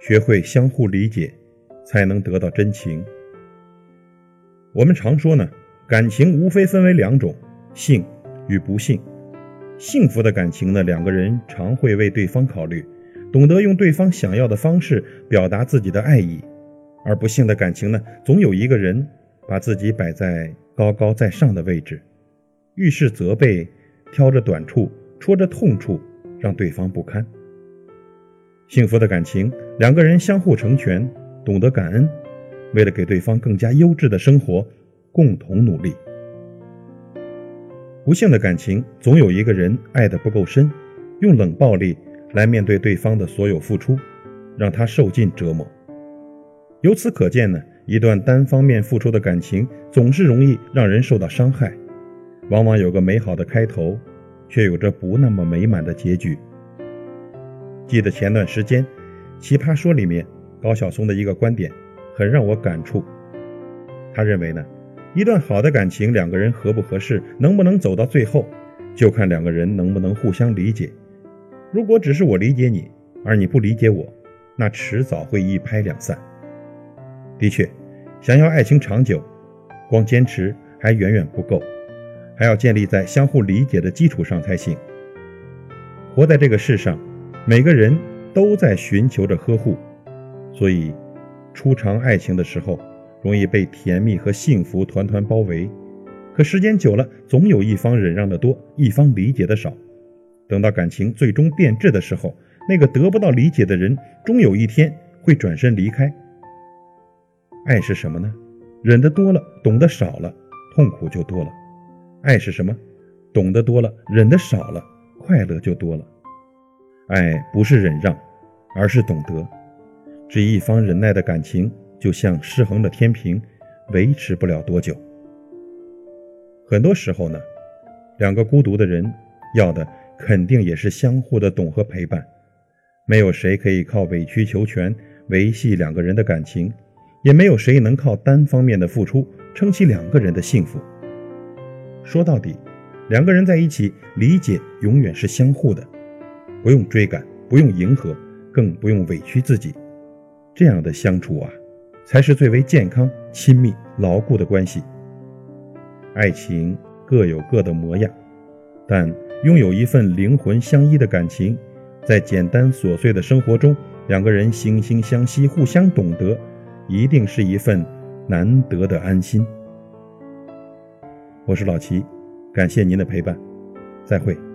学会相互理解，才能得到真情。我们常说呢，感情无非分为两种，幸与不幸。幸福的感情呢，两个人常会为对方考虑，懂得用对方想要的方式表达自己的爱意；而不幸的感情呢，总有一个人把自己摆在高高在上的位置，遇事责备，挑着短处，戳着痛处，让对方不堪。幸福的感情，两个人相互成全，懂得感恩，为了给对方更加优质的生活，共同努力。不幸的感情，总有一个人爱得不够深，用冷暴力来面对对方的所有付出，让他受尽折磨。由此可见呢，一段单方面付出的感情，总是容易让人受到伤害，往往有个美好的开头，却有着不那么美满的结局。记得前段时间，《奇葩说》里面高晓松的一个观点，很让我感触。他认为呢。一段好的感情，两个人合不合适，能不能走到最后，就看两个人能不能互相理解。如果只是我理解你，而你不理解我，那迟早会一拍两散。的确，想要爱情长久，光坚持还远远不够，还要建立在相互理解的基础上才行。活在这个世上，每个人都在寻求着呵护，所以初尝爱情的时候。容易被甜蜜和幸福团团包围，可时间久了，总有一方忍让的多，一方理解的少。等到感情最终变质的时候，那个得不到理解的人，终有一天会转身离开。爱是什么呢？忍得多了，懂得少了，痛苦就多了。爱是什么？懂得多了，忍得少了，快乐就多了。爱不是忍让，而是懂得。只一方忍耐的感情。就像失衡的天平，维持不了多久。很多时候呢，两个孤独的人要的肯定也是相互的懂和陪伴。没有谁可以靠委曲求全维系两个人的感情，也没有谁能靠单方面的付出撑起两个人的幸福。说到底，两个人在一起，理解永远是相互的，不用追赶，不用迎合，更不用委屈自己。这样的相处啊。才是最为健康、亲密、牢固的关系。爱情各有各的模样，但拥有一份灵魂相依的感情，在简单琐碎的生活中，两个人惺惺相惜、互相懂得，一定是一份难得的安心。我是老齐，感谢您的陪伴，再会。